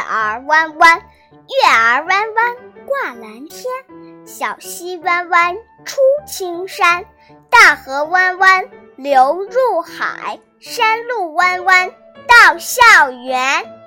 儿弯弯月儿弯弯挂蓝天。小溪弯弯出青山大河弯弯流入海。山路弯弯到校园